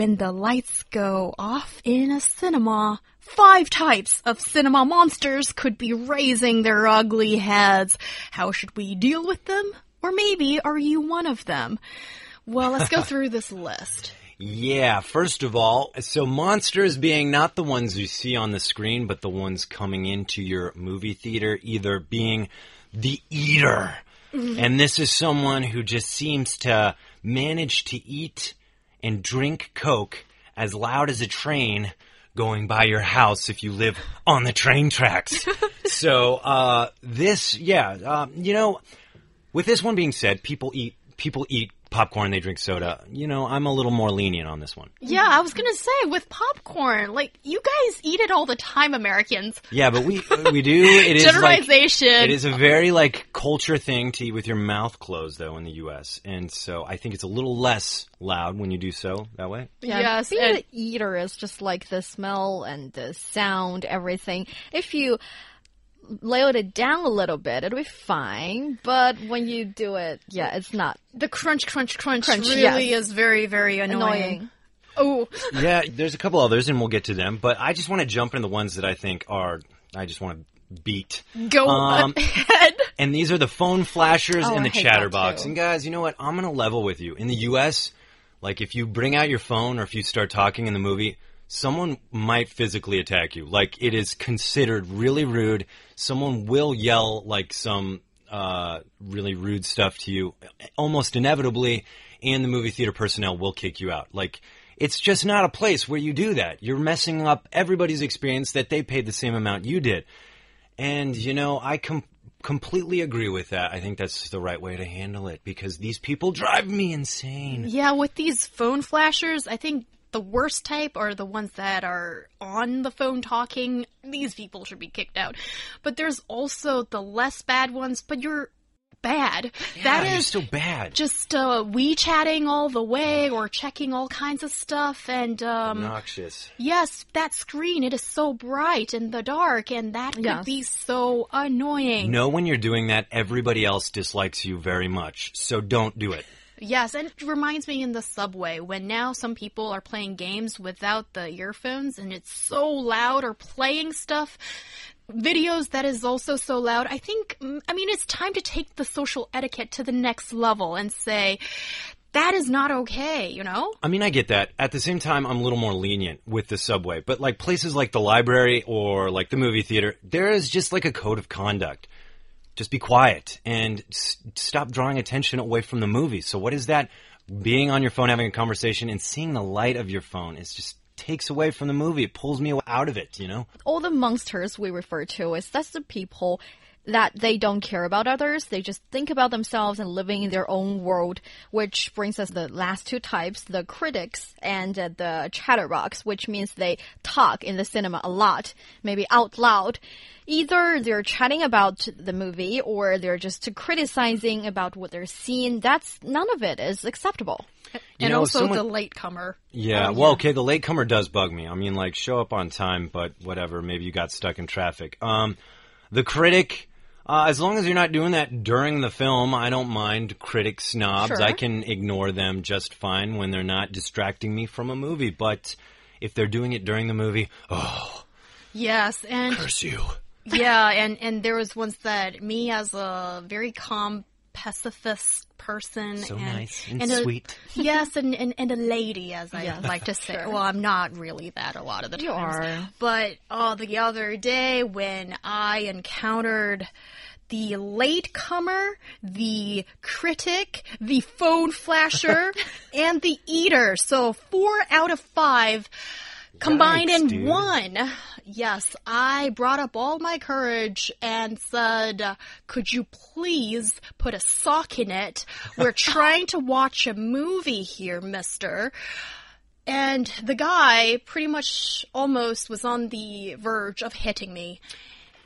When the lights go off in a cinema, five types of cinema monsters could be raising their ugly heads. How should we deal with them? Or maybe are you one of them? Well, let's go through this list. Yeah, first of all, so monsters being not the ones you see on the screen, but the ones coming into your movie theater, either being the eater. Mm-hmm. And this is someone who just seems to manage to eat and drink Coke as loud as a train going by your house if you live on the train tracks. so, uh, this, yeah, um, you know, with this one being said, people eat, people eat popcorn, they drink soda. You know, I'm a little more lenient on this one. Yeah, I was gonna say with popcorn, like you guys eat it all the time, Americans. Yeah, but we, uh, we do, it is like, Generalization. It is a very like culture thing to eat with your mouth closed though in the US. And so I think it's a little less loud when you do so that way. Yes, being and- an eater is just like the smell and the sound, everything. If you lowered it down a little bit, it'll be fine. But when you do it, yeah, it's not the crunch, crunch, crunch, Crunch, really yes. is very, very annoying. annoying. Oh, Yeah, there's a couple others and we'll get to them, but I just want to jump into the ones that I think are, I just want to beat. go Um, ahead. And these are the phone flashers Oh, and the chatterbox. And guys, you know what? I'm going to level with you. In the US, like if you bring out your phone or if you start talking in the movie, someone might physically attack you. Like it is considered really rude. Someone will yell like some uh, really rude stuff to you almost inevitably, and the movie theater personnel will kick you out. Like it's just not a place where you do that. You're messing up everybody's experience that they paid the same amount you did. And you know, I com- completely agree with that. I think that's the right way to handle it because these people drive me insane. Yeah, with these phone flashers, I think the worst type are the ones that are on the phone talking. These people should be kicked out. But there's also the less bad ones, but you're bad. that Yeah, you're is so bad. just uh, we chatting all the way or checking all kinds of stuff and um Obnoxious. yes that screen it is so bright in the dark and that could be so annoying Know when you're doing that, everybody else dislikes you very much. So don't do it. Yes, and it reminds me in the subway when now some people are playing games without the earphones and it's so loud or playing stuff videos that is also so loud. I think mm, I mean it's time to take the social etiquette to the next level and say that is not okay, you know? I mean, I get that. At the same time, I'm a little more lenient with the subway. But like places like the library or like the movie theater, there is just like a code of conduct. Just be quiet and s- stop drawing attention away from the movie. So what is that? Being on your phone, having a conversation, and seeing the light of your phone is just takes away from the movie. It pulls me out of it. You know. all the monsters we refer to is that's the people that they don't care about others. They just think about themselves and living in their own world, which brings us the last two types, the critics and uh, the chatterbox, which means they talk in the cinema a lot, maybe out loud. Either they're chatting about the movie or they're just criticizing about what they're seeing. That's none of it is acceptable. You and know, also someone- the latecomer. Yeah, well, okay, the latecomer does bug me. I mean, like, show up on time, but whatever. Maybe you got stuck in traffic. Um, the critic, uh, as long as you're not doing that during the film, I don't mind critic snobs. Sure. I can ignore them just fine when they're not distracting me from a movie. But if they're doing it during the movie, oh, Yes, and curse you. yeah, and and there was once that me as a very calm pacifist person So and, nice and, a- sweet. yes, and, and and a lady, as I Yes, like to say. sure. Well, I'm not really that a lot of the time. You are. But oh, the other day when I encountered the latecomer, the critic, the phone flasher, and the eater. So four out of five combined Yikes, in dude. one. Yes, I brought up all my courage and said, could you please put a sock in it? We're trying to watch a movie here, mister. And the guy pretty much almost was on the verge of hitting me.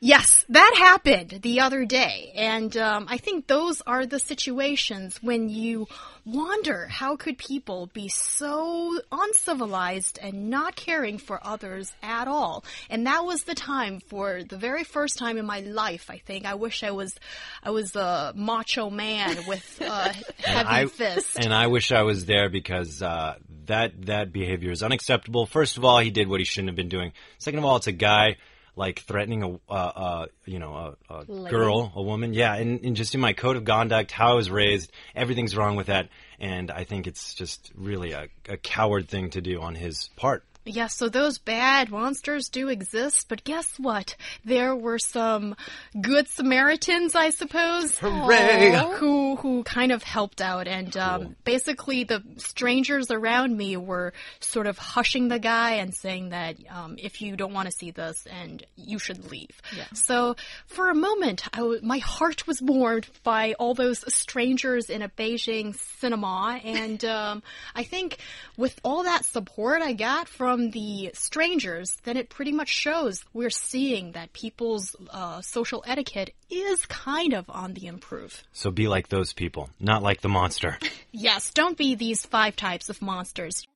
Yes, that happened the other day. And um, I think those are the situations when you wonder how could people be so uncivilized and not caring for others at all. And that was the time for the very first time in my life, I think. I wish I was I was a macho man with a heavy I, fist. And I wish I was there because uh, that that behavior is unacceptable. First of all, he did what he shouldn't have been doing. Second of all, it's a guy like threatening a uh, uh, you know a, a girl, a woman. Yeah, and, and just in my code of conduct, how I was raised, everything's wrong with that, and I think it's just really a, a coward thing to do on his part. Yes, so those bad monsters do exist, but guess what? There were some good Samaritans, I suppose, Hooray! who who kind of helped out, and um, basically the strangers around me were sort of hushing the guy and saying that um, if you don't want to see this, and you should leave. Yeah. So for a moment, I w my heart was warmed by all those strangers in a Beijing cinema, and um, I think with all that support I got from the strangers, then it pretty much shows we're seeing that people's uh, social etiquette is kind of on the improve. So be like those people, not like the monster. Yes, don't be these five types of monsters.